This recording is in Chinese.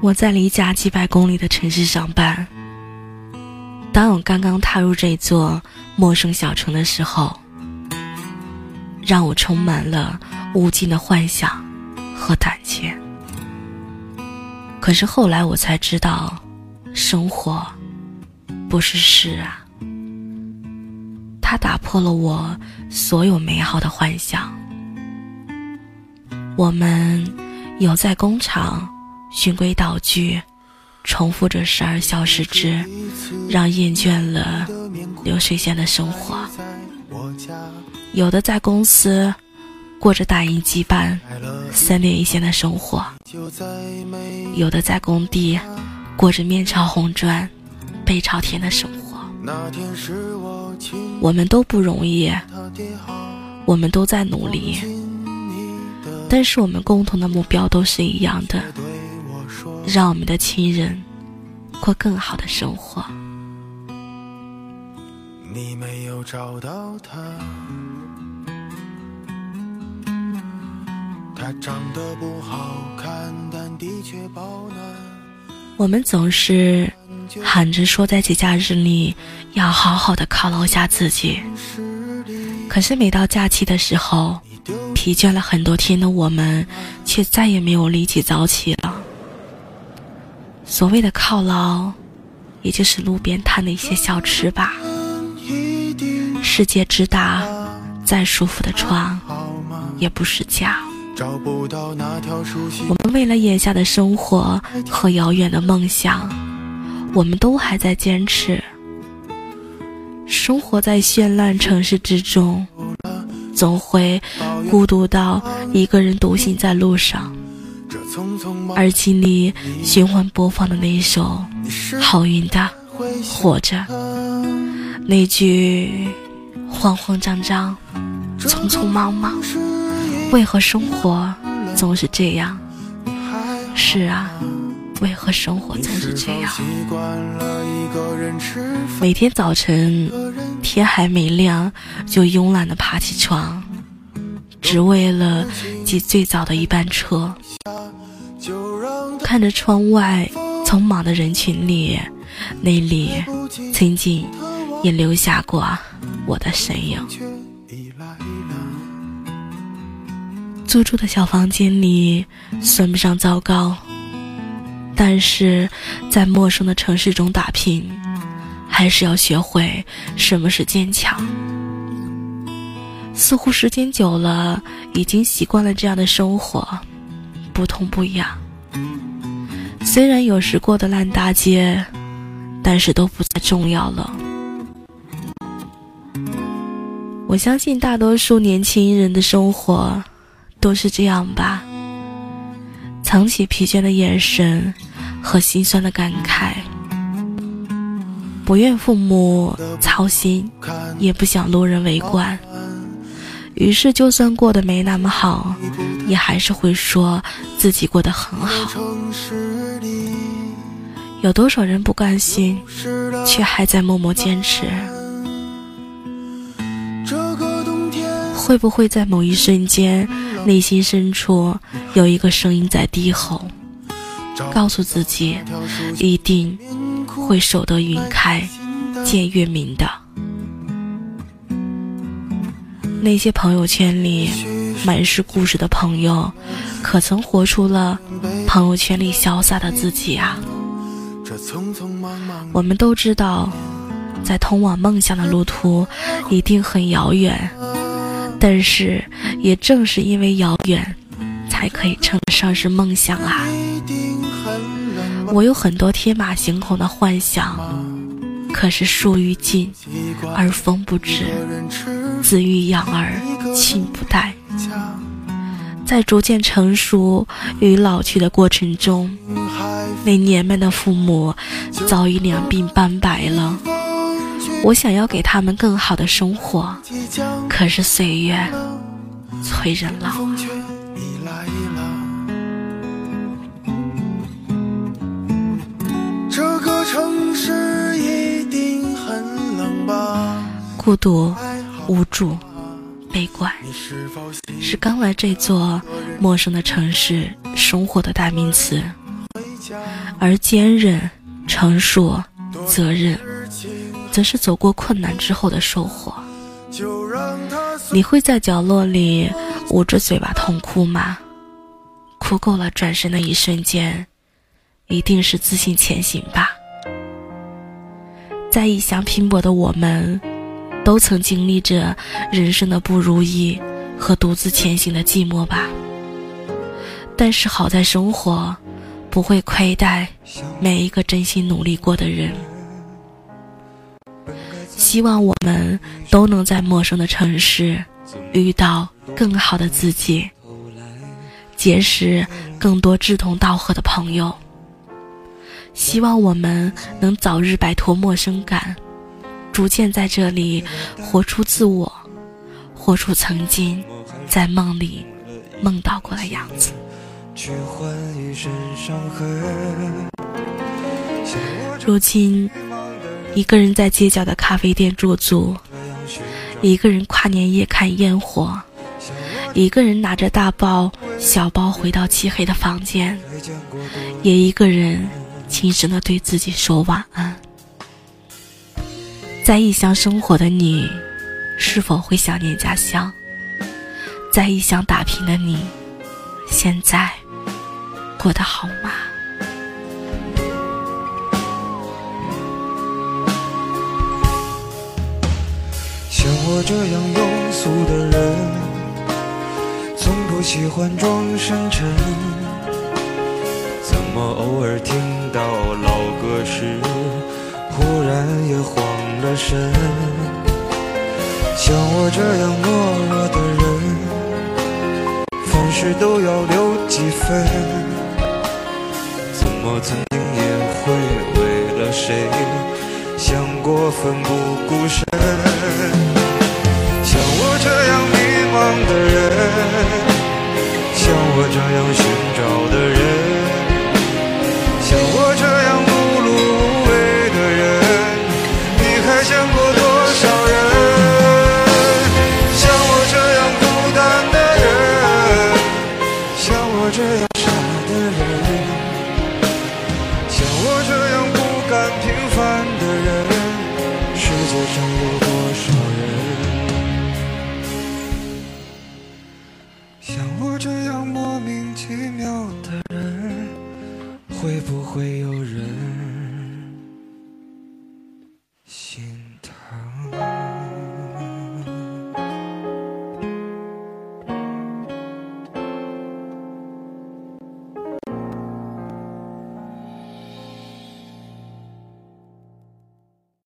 我在离家几百公里的城市上班。当我刚刚踏入这座陌生小城的时候，让我充满了无尽的幻想和胆怯。可是后来我才知道，生活不是诗啊，它打破了我所有美好的幻想。我们有在工厂循规蹈矩。重复着十二小时制，让厌倦了流水线的生活。有的在公司过着打印机般三点一线的生活，有的在工地过着面朝红砖背朝天的生活。我们都不容易，我们都在努力，但是我们共同的目标都是一样的。让我们的亲人过更好的生活。你没有找到他，他长得不好看，但的确保暖。我们总是喊着说在节假日里要好好的犒劳下自己，可是每到假期的时候，疲倦了很多天的我们，却再也没有力气早起了。所谓的犒劳，也就是路边摊的一些小吃吧。世界之大，再舒服的床也不是家。我们为了眼下的生活和遥远的梦想，我们都还在坚持。生活在绚烂城市之中，总会孤独到一个人独行在路上。耳机里循环播放的那一首好运的《活着》，那句慌慌张张、匆匆忙忙，为何生活总是这样？是啊，为何生活总是这样？每天早晨天还没亮，就慵懒的爬起床，只为了挤最早的一班车。看着窗外匆忙的人群里，那里曾经也留下过我的身影。租住的小房间里算不上糟糕，但是在陌生的城市中打拼，还是要学会什么是坚强。似乎时间久了，已经习惯了这样的生活，不痛不痒。虽然有时过得烂大街，但是都不再重要了。我相信大多数年轻人的生活都是这样吧：藏起疲倦的眼神和心酸的感慨，不愿父母操心，也不想路人围观。于是，就算过得没那么好，也还是会说自己过得很好。有多少人不甘心，却还在默默坚持？会不会在某一瞬间，内心深处有一个声音在低吼，告诉自己，一定会守得云开见月明的？那些朋友圈里满是故事的朋友，可曾活出了朋友圈里潇洒的自己啊？我们都知道，在通往梦想的路途一定很遥远，但是也正是因为遥远，才可以称得上是梦想啊！我有很多天马行空的幻想。可是树欲静而风不止，子欲养而亲不待。在逐渐成熟与老去的过程中，那年迈的父母早已两鬓斑白了。我想要给他们更好的生活，可是岁月催人老。这个城市。孤独、无助、悲观，是刚来这座陌生的城市生活的代名词。而坚韧、成熟、责任，则是走过困难之后的收获。你会在角落里捂着嘴巴痛哭吗？哭够了，转身的一瞬间，一定是自信前行吧。在异乡拼搏的我们，都曾经历着人生的不如意和独自前行的寂寞吧。但是好在生活不会亏待每一个真心努力过的人。希望我们都能在陌生的城市遇到更好的自己，结识更多志同道合的朋友。希望我们能早日摆脱陌生感，逐渐在这里活出自我，活出曾经在梦里梦到过的样子。如今。一个人在街角的咖啡店驻足，一个人跨年夜看烟火，一个人拿着大包小包回到漆黑的房间，也一个人轻声的对自己说晚安。在异乡生活的你，是否会想念家乡？在异乡打拼的你，现在过得好吗？像我这样庸俗的人，从不喜欢装深沉。怎么偶尔听到老歌时，忽然也慌了神？像我这样懦弱的人，凡事都要留几分。怎么曾经也会为了谁，想过奋不顾身？像我这样迷茫的人，像我这样